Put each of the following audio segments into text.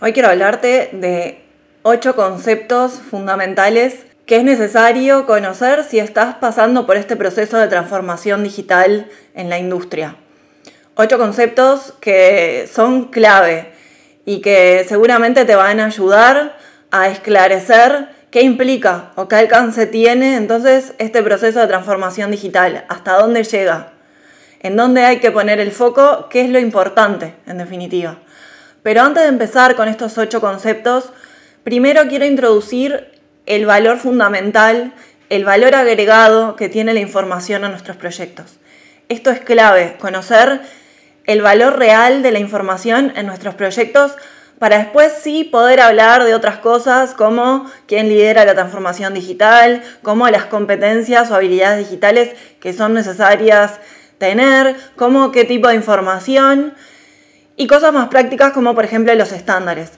Hoy quiero hablarte de ocho conceptos fundamentales que es necesario conocer si estás pasando por este proceso de transformación digital en la industria. Ocho conceptos que son clave y que seguramente te van a ayudar a esclarecer qué implica o qué alcance tiene entonces este proceso de transformación digital, hasta dónde llega, en dónde hay que poner el foco, qué es lo importante en definitiva. Pero antes de empezar con estos ocho conceptos, primero quiero introducir el valor fundamental, el valor agregado que tiene la información a nuestros proyectos. Esto es clave, conocer el valor real de la información en nuestros proyectos para después sí poder hablar de otras cosas como quién lidera la transformación digital, como las competencias o habilidades digitales que son necesarias tener, como qué tipo de información y cosas más prácticas como por ejemplo los estándares.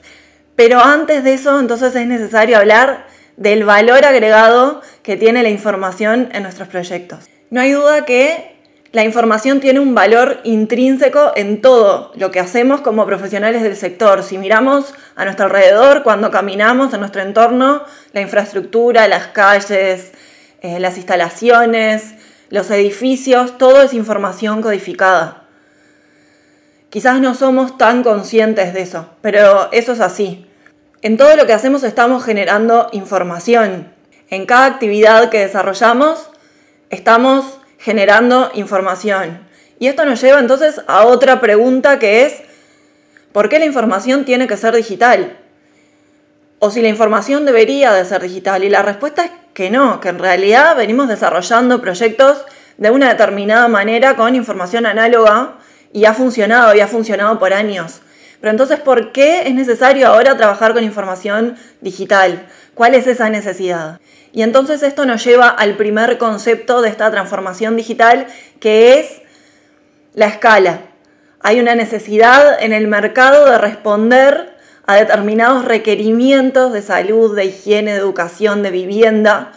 Pero antes de eso, entonces es necesario hablar del valor agregado que tiene la información en nuestros proyectos. No hay duda que la información tiene un valor intrínseco en todo lo que hacemos como profesionales del sector. Si miramos a nuestro alrededor, cuando caminamos en nuestro entorno, la infraestructura, las calles, eh, las instalaciones, los edificios, todo es información codificada. Quizás no somos tan conscientes de eso, pero eso es así. En todo lo que hacemos estamos generando información. En cada actividad que desarrollamos estamos generando información. Y esto nos lleva entonces a otra pregunta que es, ¿por qué la información tiene que ser digital? O si la información debería de ser digital. Y la respuesta es que no, que en realidad venimos desarrollando proyectos de una determinada manera con información análoga y ha funcionado y ha funcionado por años. Pero entonces, ¿por qué es necesario ahora trabajar con información digital? ¿Cuál es esa necesidad? Y entonces esto nos lleva al primer concepto de esta transformación digital, que es la escala. Hay una necesidad en el mercado de responder a determinados requerimientos de salud, de higiene, de educación, de vivienda,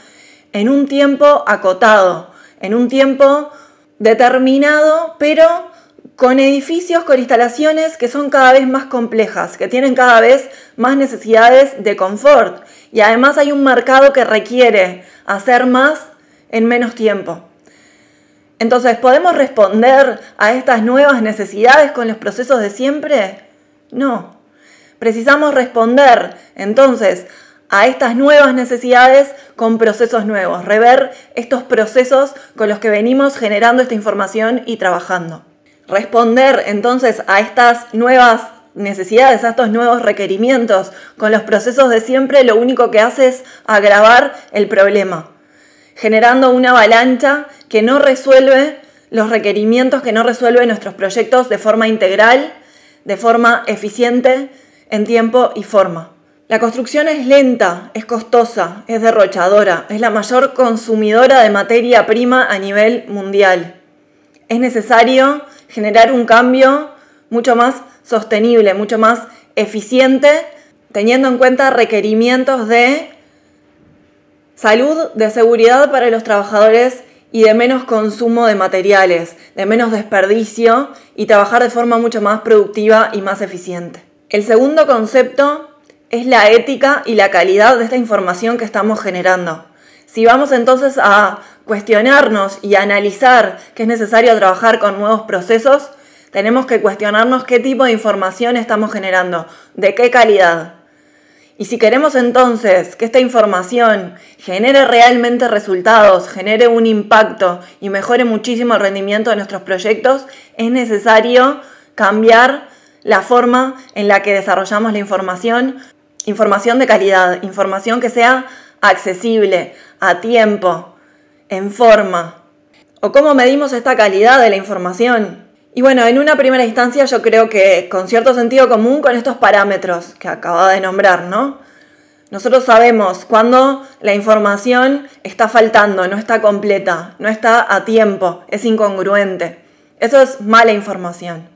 en un tiempo acotado, en un tiempo determinado, pero con edificios, con instalaciones que son cada vez más complejas, que tienen cada vez más necesidades de confort. Y además hay un mercado que requiere hacer más en menos tiempo. Entonces, ¿podemos responder a estas nuevas necesidades con los procesos de siempre? No. Precisamos responder entonces a estas nuevas necesidades con procesos nuevos, rever estos procesos con los que venimos generando esta información y trabajando responder entonces a estas nuevas necesidades, a estos nuevos requerimientos con los procesos de siempre, lo único que hace es agravar el problema, generando una avalancha que no resuelve los requerimientos, que no resuelve nuestros proyectos de forma integral, de forma eficiente, en tiempo y forma. La construcción es lenta, es costosa, es derrochadora, es la mayor consumidora de materia prima a nivel mundial. Es necesario generar un cambio mucho más sostenible, mucho más eficiente, teniendo en cuenta requerimientos de salud, de seguridad para los trabajadores y de menos consumo de materiales, de menos desperdicio y trabajar de forma mucho más productiva y más eficiente. El segundo concepto es la ética y la calidad de esta información que estamos generando. Si vamos entonces a cuestionarnos y analizar que es necesario trabajar con nuevos procesos, tenemos que cuestionarnos qué tipo de información estamos generando, de qué calidad. Y si queremos entonces que esta información genere realmente resultados, genere un impacto y mejore muchísimo el rendimiento de nuestros proyectos, es necesario cambiar la forma en la que desarrollamos la información, información de calidad, información que sea accesible, a tiempo, en forma. ¿O cómo medimos esta calidad de la información? Y bueno, en una primera instancia yo creo que con cierto sentido común con estos parámetros que acaba de nombrar, ¿no? Nosotros sabemos cuando la información está faltando, no está completa, no está a tiempo, es incongruente. Eso es mala información.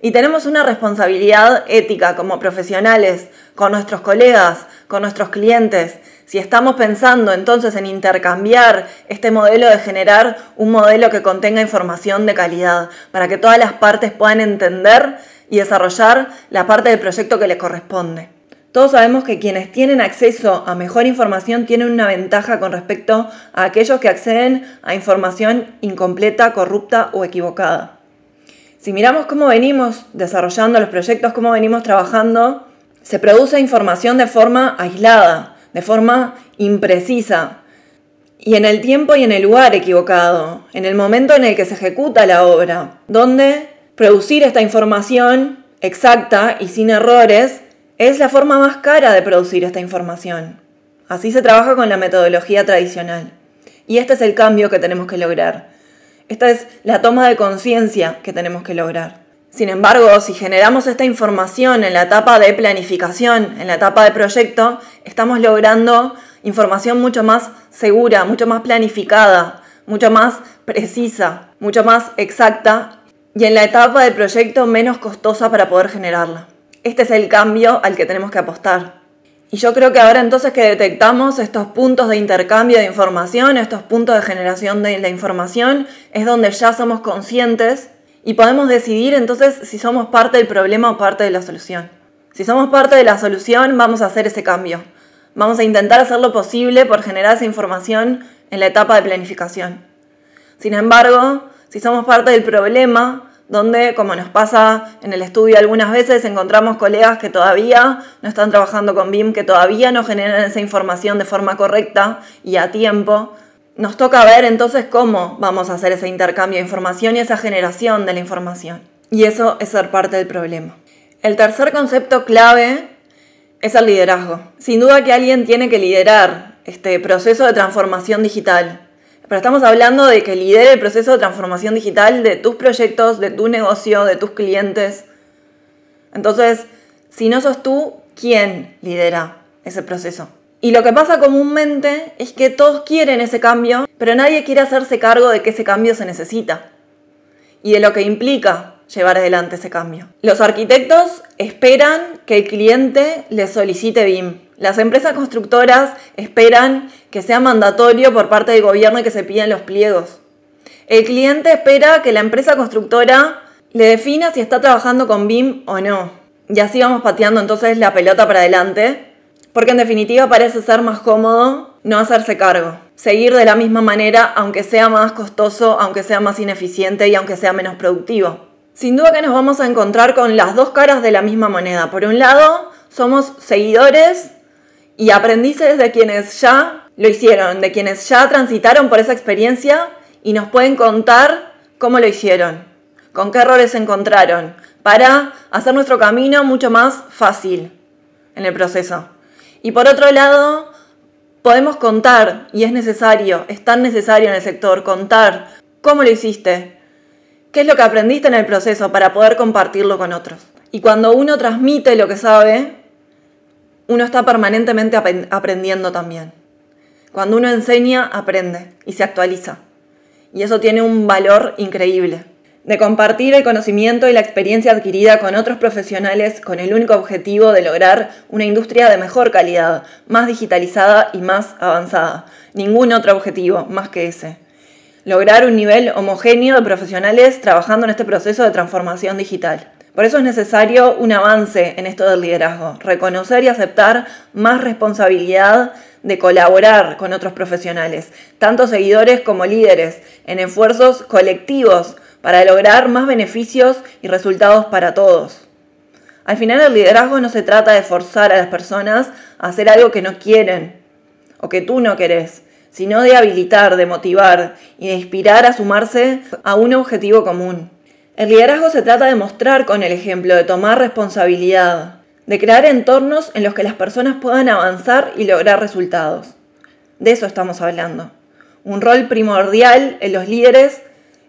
Y tenemos una responsabilidad ética como profesionales, con nuestros colegas, con nuestros clientes. Si estamos pensando entonces en intercambiar este modelo de generar un modelo que contenga información de calidad, para que todas las partes puedan entender y desarrollar la parte del proyecto que les corresponde. Todos sabemos que quienes tienen acceso a mejor información tienen una ventaja con respecto a aquellos que acceden a información incompleta, corrupta o equivocada. Si miramos cómo venimos desarrollando los proyectos, cómo venimos trabajando, se produce información de forma aislada, de forma imprecisa, y en el tiempo y en el lugar equivocado, en el momento en el que se ejecuta la obra, donde producir esta información exacta y sin errores es la forma más cara de producir esta información. Así se trabaja con la metodología tradicional. Y este es el cambio que tenemos que lograr. Esta es la toma de conciencia que tenemos que lograr. Sin embargo, si generamos esta información en la etapa de planificación, en la etapa de proyecto, estamos logrando información mucho más segura, mucho más planificada, mucho más precisa, mucho más exacta y en la etapa de proyecto menos costosa para poder generarla. Este es el cambio al que tenemos que apostar. Y yo creo que ahora entonces que detectamos estos puntos de intercambio de información, estos puntos de generación de la información, es donde ya somos conscientes y podemos decidir entonces si somos parte del problema o parte de la solución. Si somos parte de la solución, vamos a hacer ese cambio. Vamos a intentar hacer lo posible por generar esa información en la etapa de planificación. Sin embargo, si somos parte del problema, donde, como nos pasa en el estudio algunas veces, encontramos colegas que todavía no están trabajando con BIM, que todavía no generan esa información de forma correcta y a tiempo. Nos toca ver entonces cómo vamos a hacer ese intercambio de información y esa generación de la información. Y eso es ser parte del problema. El tercer concepto clave es el liderazgo. Sin duda que alguien tiene que liderar este proceso de transformación digital pero estamos hablando de que lidere el proceso de transformación digital de tus proyectos, de tu negocio, de tus clientes. Entonces, si no sos tú, ¿quién lidera ese proceso? Y lo que pasa comúnmente es que todos quieren ese cambio, pero nadie quiere hacerse cargo de que ese cambio se necesita y de lo que implica llevar adelante ese cambio. Los arquitectos esperan que el cliente les solicite BIM. Las empresas constructoras esperan que sea mandatorio por parte del gobierno y que se pidan los pliegos. El cliente espera que la empresa constructora le defina si está trabajando con BIM o no. Y así vamos pateando entonces la pelota para adelante, porque en definitiva parece ser más cómodo no hacerse cargo. Seguir de la misma manera, aunque sea más costoso, aunque sea más ineficiente y aunque sea menos productivo. Sin duda que nos vamos a encontrar con las dos caras de la misma moneda. Por un lado, somos seguidores y aprendices de quienes ya lo hicieron, de quienes ya transitaron por esa experiencia y nos pueden contar cómo lo hicieron, con qué errores se encontraron, para hacer nuestro camino mucho más fácil en el proceso. Y por otro lado, podemos contar, y es necesario, es tan necesario en el sector, contar cómo lo hiciste, qué es lo que aprendiste en el proceso para poder compartirlo con otros. Y cuando uno transmite lo que sabe, uno está permanentemente aprendiendo también. Cuando uno enseña, aprende y se actualiza. Y eso tiene un valor increíble. De compartir el conocimiento y la experiencia adquirida con otros profesionales con el único objetivo de lograr una industria de mejor calidad, más digitalizada y más avanzada. Ningún otro objetivo más que ese lograr un nivel homogéneo de profesionales trabajando en este proceso de transformación digital. Por eso es necesario un avance en esto del liderazgo, reconocer y aceptar más responsabilidad de colaborar con otros profesionales, tanto seguidores como líderes, en esfuerzos colectivos para lograr más beneficios y resultados para todos. Al final el liderazgo no se trata de forzar a las personas a hacer algo que no quieren o que tú no querés, sino de habilitar, de motivar y de inspirar a sumarse a un objetivo común. El liderazgo se trata de mostrar con el ejemplo, de tomar responsabilidad, de crear entornos en los que las personas puedan avanzar y lograr resultados. De eso estamos hablando. Un rol primordial en los líderes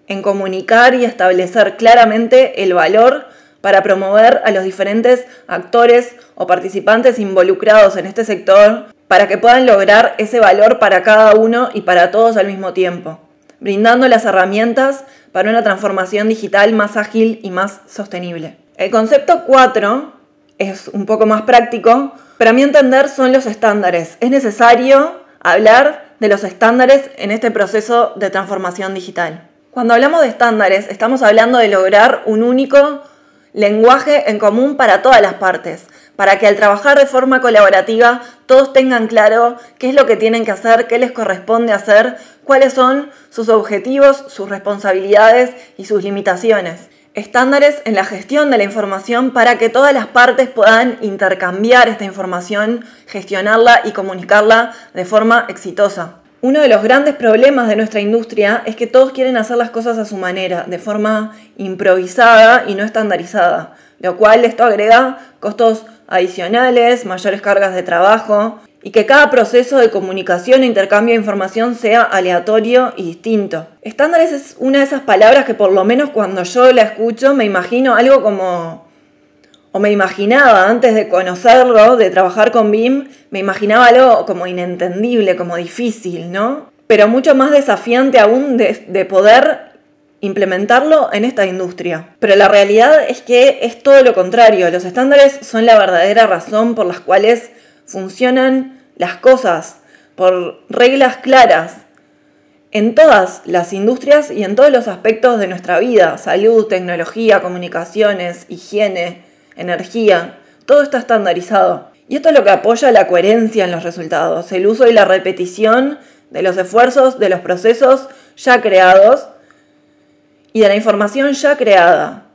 en comunicar y establecer claramente el valor para promover a los diferentes actores o participantes involucrados en este sector para que puedan lograr ese valor para cada uno y para todos al mismo tiempo, brindando las herramientas para una transformación digital más ágil y más sostenible. El concepto 4 es un poco más práctico, pero a mi entender son los estándares. Es necesario hablar de los estándares en este proceso de transformación digital. Cuando hablamos de estándares, estamos hablando de lograr un único lenguaje en común para todas las partes, para que al trabajar de forma colaborativa todos tengan claro qué es lo que tienen que hacer, qué les corresponde hacer, cuáles son sus objetivos, sus responsabilidades y sus limitaciones. Estándares en la gestión de la información para que todas las partes puedan intercambiar esta información, gestionarla y comunicarla de forma exitosa. Uno de los grandes problemas de nuestra industria es que todos quieren hacer las cosas a su manera, de forma improvisada y no estandarizada, lo cual esto agrega costos adicionales, mayores cargas de trabajo y que cada proceso de comunicación e intercambio de información sea aleatorio y distinto. Estándares es una de esas palabras que por lo menos cuando yo la escucho me imagino algo como o me imaginaba antes de conocerlo, de trabajar con BIM, me imaginaba algo como inentendible, como difícil, ¿no? Pero mucho más desafiante aún de, de, poder implementarlo en esta industria. Pero la realidad es que es todo lo contrario. Los estándares son la verdadera razón por las cuales funcionan las cosas, por reglas claras, en todas las industrias y en todos los aspectos de nuestra vida, salud, tecnología, comunicaciones, higiene, energía, todo está estandarizado. Y esto es lo que apoya la coherencia en los resultados, el uso y la repetición de los esfuerzos, de los procesos ya creados y de la información ya creada.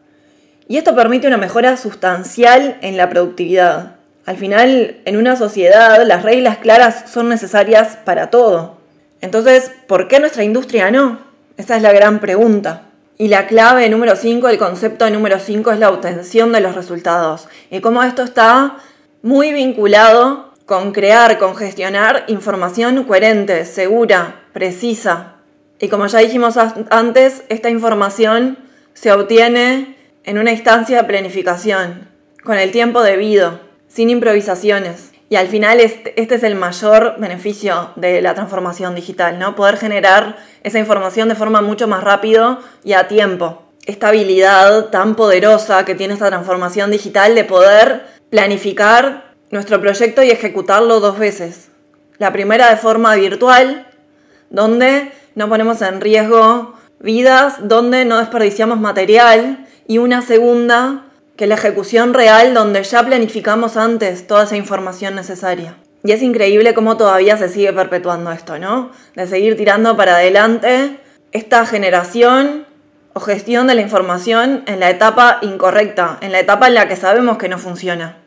Y esto permite una mejora sustancial en la productividad. Al final, en una sociedad, las reglas claras son necesarias para todo. Entonces, ¿por qué nuestra industria no? Esa es la gran pregunta. Y la clave número 5, el concepto número 5 es la obtención de los resultados. Y cómo esto está muy vinculado con crear, con gestionar información coherente, segura, precisa. Y como ya dijimos antes, esta información se obtiene en una instancia de planificación, con el tiempo debido, sin improvisaciones. Y al final este, es el mayor beneficio de la transformación digital, ¿no? Poder generar esa información de forma mucho más rápido y a tiempo. Esta habilidad tan poderosa que tiene esta transformación digital de poder planificar nuestro proyecto y ejecutarlo dos veces. La primera de forma virtual, donde no ponemos en riesgo vidas, donde no desperdiciamos material, y una segunda que la ejecución real donde ya planificamos antes toda esa información necesaria. Y es increíble cómo todavía se sigue perpetuando esto, ¿no? De seguir tirando para adelante esta generación o gestión de la información en la etapa incorrecta, en la etapa en la que sabemos que no funciona.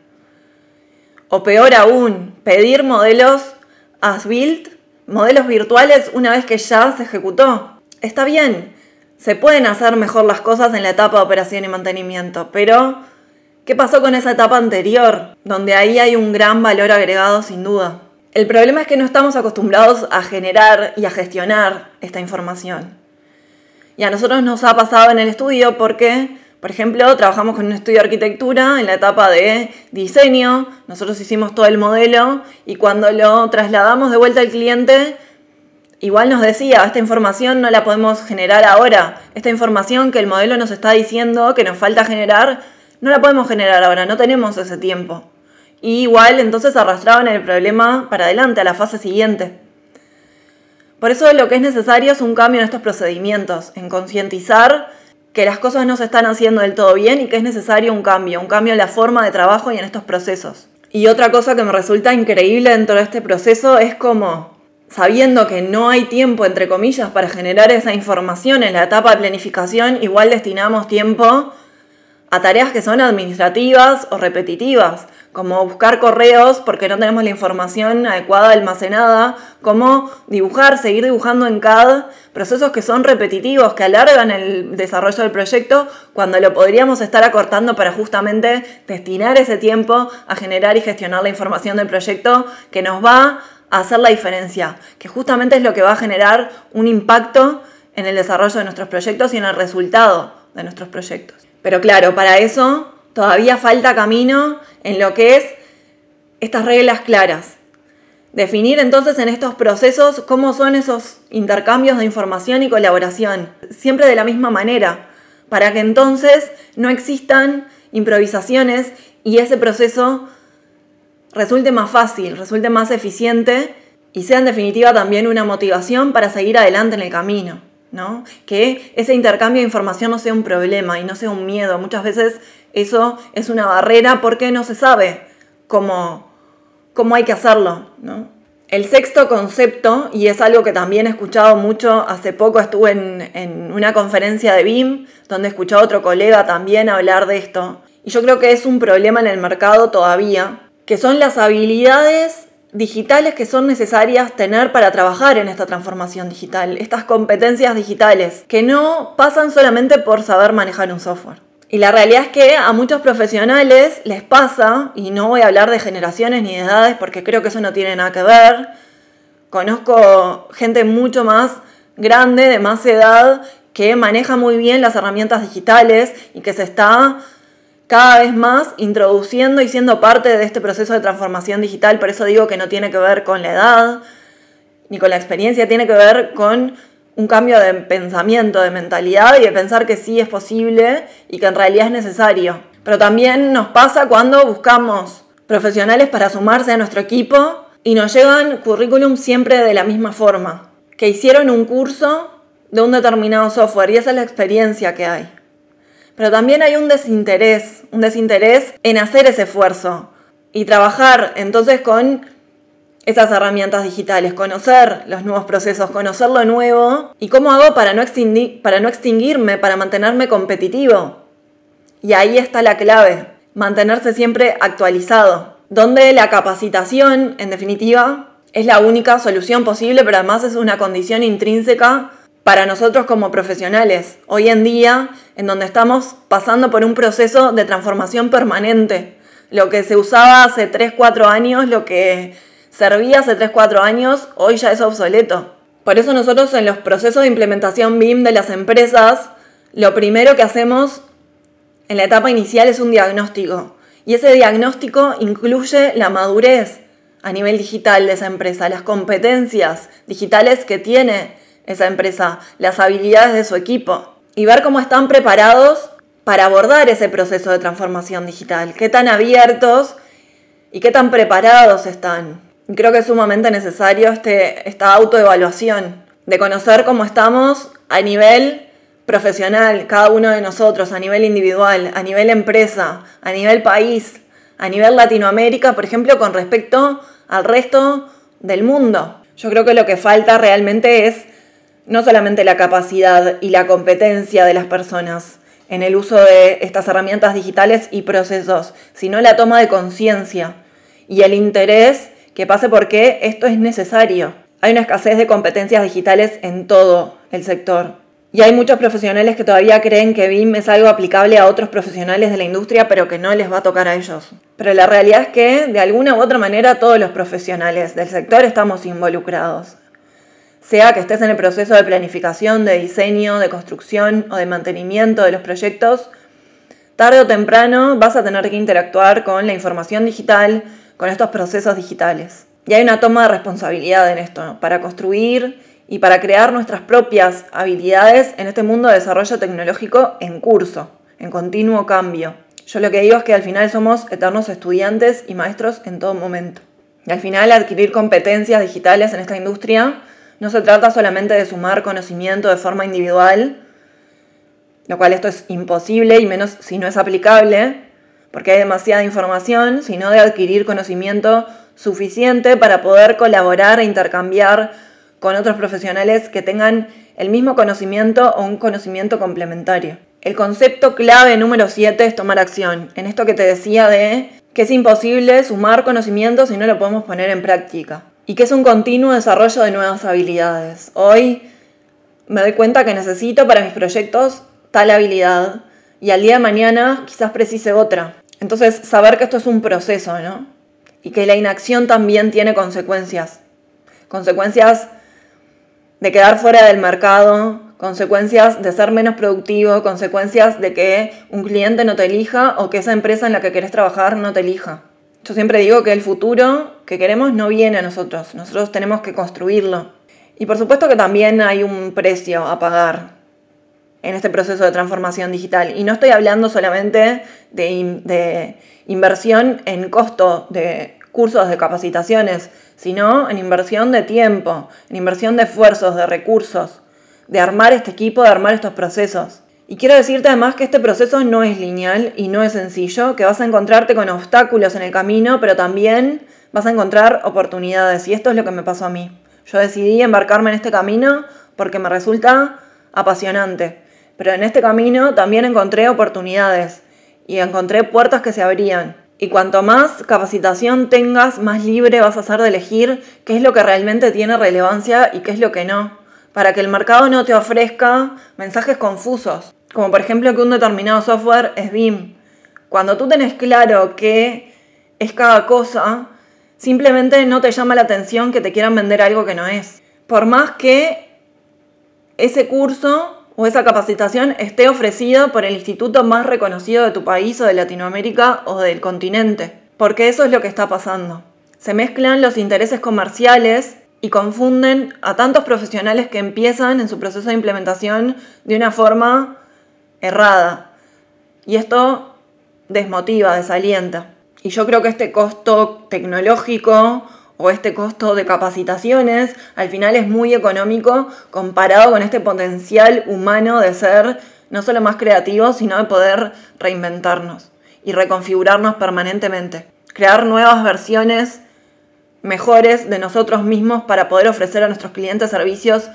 O peor aún, pedir modelos as built, modelos virtuales una vez que ya se ejecutó. Está bien, se pueden hacer mejor las cosas en la etapa de operación y mantenimiento, pero ¿qué pasó con esa etapa anterior? Donde ahí hay un gran valor agregado sin duda. El problema es que no estamos acostumbrados a generar y a gestionar esta información. Y a nosotros nos ha pasado en el estudio porque, por ejemplo, trabajamos con un estudio de arquitectura en la etapa de diseño, nosotros hicimos todo el modelo y cuando lo trasladamos de vuelta al cliente, Igual nos decía, esta información no la podemos generar ahora. Esta información que el modelo nos está diciendo que nos falta generar, no la podemos generar ahora, no tenemos ese tiempo. Y igual entonces arrastraban el problema para adelante, a la fase siguiente. Por eso lo que es necesario es un cambio en estos procedimientos, en concientizar que las cosas no se están haciendo del todo bien y que es necesario un cambio, un cambio en la forma de trabajo y en estos procesos. Y otra cosa que me resulta increíble dentro de este proceso es como sabiendo que no hay tiempo, entre comillas, para generar esa información en la etapa de planificación, igual destinamos tiempo a tareas que son administrativas o repetitivas, como buscar correos porque no tenemos la información adecuada almacenada, como dibujar, seguir dibujando en CAD, procesos que son repetitivos, que alargan el desarrollo del proyecto, cuando lo podríamos estar acortando para justamente destinar ese tiempo a generar y gestionar la información del proyecto que nos va hacer la diferencia, que justamente es lo que va a generar un impacto en el desarrollo de nuestros proyectos y en el resultado de nuestros proyectos. Pero claro, para eso todavía falta camino en lo que es estas reglas claras. Definir entonces en estos procesos cómo son esos intercambios de información y colaboración, siempre de la misma manera, para que entonces no existan improvisaciones y ese proceso resulte más fácil, resulte más eficiente y sea en definitiva también una motivación para seguir adelante en el camino. ¿no? Que ese intercambio de información no sea un problema y no sea un miedo. Muchas veces eso es una barrera porque no se sabe cómo, cómo hay que hacerlo. El sexto concepto, y es algo que también he escuchado mucho, hace poco estuve en, en una conferencia de BIM, donde escuché a otro colega también hablar de esto, y yo creo que es un problema en el mercado todavía, que son las habilidades digitales que son necesarias tener para trabajar en esta transformación digital, estas competencias digitales, que no pasan solamente por saber manejar un software. Y la realidad es que a muchos profesionales les pasa, y no voy a hablar de generaciones ni de edades porque creo que eso no tiene nada que ver, conozco gente mucho más grande, de más edad, que maneja muy bien las herramientas digitales y que se está cada vez más introduciendo y siendo parte de este proceso de transformación digital. Por eso digo que no tiene que ver con la edad ni con la experiencia, tiene que ver con un cambio de pensamiento, de mentalidad y de pensar que sí es posible y que en realidad es necesario. Pero también nos pasa cuando buscamos profesionales para sumarse a nuestro equipo y nos llegan currículum siempre de la misma forma, que hicieron un curso de un determinado software y esa es la experiencia que hay. Pero también hay un desinterés, un desinterés en hacer ese esfuerzo y trabajar entonces con esas herramientas digitales, conocer los nuevos procesos, conocer lo nuevo y cómo hago para no, para no extinguirme, para mantenerme competitivo. Y ahí está la clave, mantenerse siempre actualizado, donde la capacitación, en definitiva, es la única solución posible, pero además es una condición intrínseca para nosotros como profesionales, hoy en día, en donde estamos pasando por un proceso de transformación permanente. Lo que se usaba hace 3, 4 años, lo que servía hace 3, 4 años, hoy ya es obsoleto. Por eso nosotros en los procesos de implementación BIM de las empresas, lo primero que hacemos en la etapa inicial es un diagnóstico. Y ese diagnóstico incluye la madurez a nivel digital de esa empresa, las competencias digitales que tiene esa empresa, las habilidades de su equipo y ver cómo están preparados para abordar ese proceso de transformación digital, qué tan abiertos y qué tan preparados están. Y creo que es sumamente necesario este, esta autoevaluación, de conocer cómo estamos a nivel profesional, cada uno de nosotros, a nivel individual, a nivel empresa, a nivel país, a nivel Latinoamérica, por ejemplo, con respecto al resto del mundo. Yo creo que lo que falta realmente es no solamente la capacidad y la competencia de las personas en el uso de estas herramientas digitales y procesos, sino la toma de conciencia y el interés que pase porque esto es necesario. Hay una escasez de competencias digitales en todo el sector. Y hay muchos profesionales que todavía creen que BIM es algo aplicable a otros profesionales de la industria, pero que no les va a tocar a ellos. Pero la realidad es que, de alguna u otra manera, todos los profesionales del sector estamos involucrados sea que estés en el proceso de planificación, de diseño, de construcción o de mantenimiento de los proyectos, tarde o temprano vas a tener que interactuar con la información digital, con estos procesos digitales. Y hay una toma de responsabilidad en esto, para construir y para crear nuestras propias habilidades en este mundo de desarrollo tecnológico en curso, en continuo cambio. Yo lo que digo es que al final somos eternos estudiantes y maestros en todo momento. Y al final adquirir competencias digitales en esta industria no se trata solamente de sumar conocimiento de forma individual, lo cual esto es imposible y menos si no es aplicable, porque hay demasiada información, sino de adquirir conocimiento suficiente para poder colaborar e intercambiar con otros profesionales que tengan el mismo conocimiento o un conocimiento complementario. El concepto clave número 7 es tomar acción, en esto que te decía de que es imposible sumar conocimiento si no lo podemos poner en práctica y que es un continuo desarrollo de nuevas habilidades. Hoy me doy cuenta que necesito para mis proyectos tal habilidad y al día de mañana quizás precise otra. Entonces, saber que esto es un proceso, ¿no? Y que la inacción también tiene consecuencias. Consecuencias de quedar fuera del mercado, consecuencias de ser menos productivo, consecuencias de que un cliente no te elija o que esa empresa en la que querés trabajar no te elija. Yo siempre digo que el futuro que queremos no viene a nosotros, nosotros tenemos que construirlo. Y por supuesto que también hay un precio a pagar en este proceso de transformación digital. Y no estoy hablando solamente de, inversión en costo de cursos de capacitaciones, sino en inversión de tiempo, en inversión de esfuerzos, de recursos, de armar este equipo, de armar estos procesos. Y quiero decirte además que este proceso no es lineal y no es sencillo, que vas a encontrarte con obstáculos en el camino, pero también vas a encontrar oportunidades. Y esto es lo que me pasó a mí. Yo decidí embarcarme en este camino porque me resulta apasionante. Pero en este camino también encontré oportunidades y encontré puertas que se abrían. Y cuanto más capacitación tengas, más libre vas a ser de elegir qué es lo que realmente tiene relevancia y qué es lo que no. Para que el mercado no te ofrezca mensajes confusos. Como por ejemplo que un determinado software es BIM. Cuando tú tenés claro qué es cada cosa, simplemente no te llama la atención que te quieran vender algo que no es. Por más que ese curso o esa capacitación esté ofrecida por el instituto más reconocido de tu país o de Latinoamérica o del continente. Porque eso es lo que está pasando. Se mezclan los intereses comerciales y confunden a tantos profesionales que empiezan en su proceso de implementación de una forma errada. Y esto desmotiva, desalienta. Y yo creo que este costo tecnológico o este costo de capacitaciones al final es muy económico comparado con este potencial humano de ser no solo más creativos, sino de poder reinventarnos y reconfigurarnos permanentemente. Crear nuevas versiones mejores de nosotros mismos para poder ofrecer a nuestros clientes servicios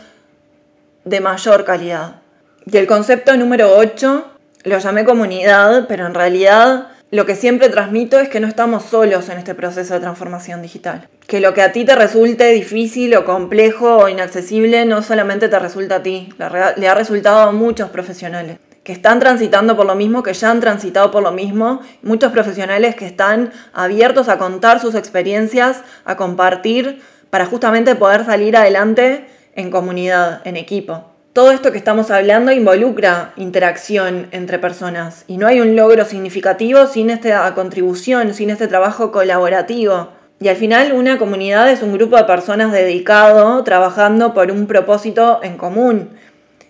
de mayor calidad. Y el concepto número 8 lo llamé comunidad, pero en realidad lo que siempre transmito es que no estamos solos en este proceso de transformación digital. Que lo que a ti te resulte difícil o complejo o inaccesible no solamente te resulta a ti, le ha resultado a muchos profesionales que están transitando por lo mismo, que ya han transitado por lo mismo, muchos profesionales que están abiertos a contar sus experiencias, a compartir, para justamente poder salir adelante en comunidad, en equipo todo esto que estamos hablando involucra interacción entre personas y no hay un logro significativo sin esta contribución, sin este trabajo colaborativo. Y al final una comunidad es un grupo de personas dedicado, trabajando por un propósito en común,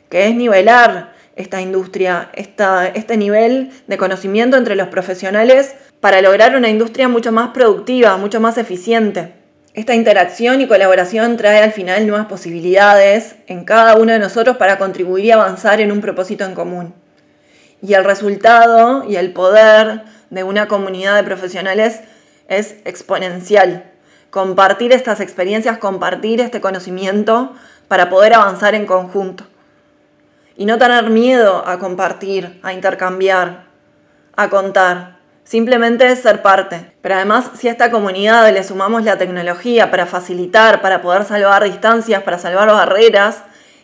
que es nivelar esta industria, este nivel de conocimiento entre los profesionales para lograr una industria mucho más productiva, mucho más eficiente. Esta interacción y colaboración trae al final nuevas posibilidades en cada uno de nosotros para contribuir y avanzar en un propósito en común. Y el resultado y el poder de una comunidad de profesionales es exponencial. Compartir estas experiencias, compartir este conocimiento para poder avanzar en conjunto. Y no tener miedo a compartir, a intercambiar, a contar. Simplemente ser parte. Pero además, si a esta comunidad le sumamos la tecnología para facilitar, para poder salvar distancias, para salvar barreras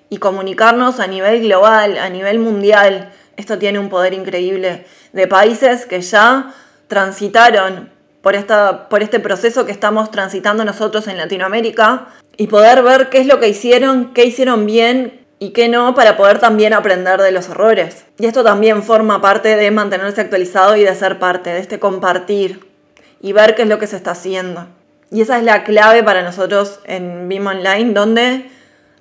y comunicarnos a nivel global, a nivel mundial, esto tiene un poder increíble de países que ya transitaron por, esta, por este proceso que estamos transitando nosotros en Latinoamérica y poder ver qué es lo que hicieron, qué hicieron bien, y qué no para poder también aprender de los errores. Y esto también forma parte de mantenerse actualizado y de ser parte, de este compartir y ver qué es lo que se está haciendo. Y esa es la clave para nosotros en BIM Online, donde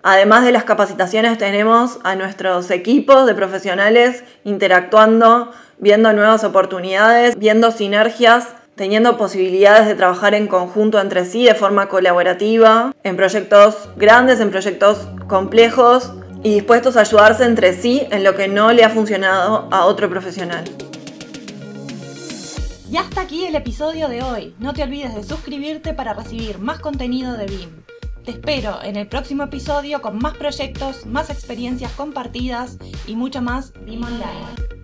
además de las capacitaciones tenemos a nuestros equipos de profesionales interactuando, viendo nuevas oportunidades, viendo sinergias teniendo posibilidades de trabajar en conjunto entre sí de forma colaborativa, en proyectos grandes, en proyectos complejos, y dispuestos a ayudarse entre sí en lo que no le ha funcionado a otro profesional. Y hasta aquí el episodio de hoy. No te olvides de suscribirte para recibir más contenido de BIM. Te espero en el próximo episodio con más proyectos, más experiencias compartidas y mucho más BIM Online.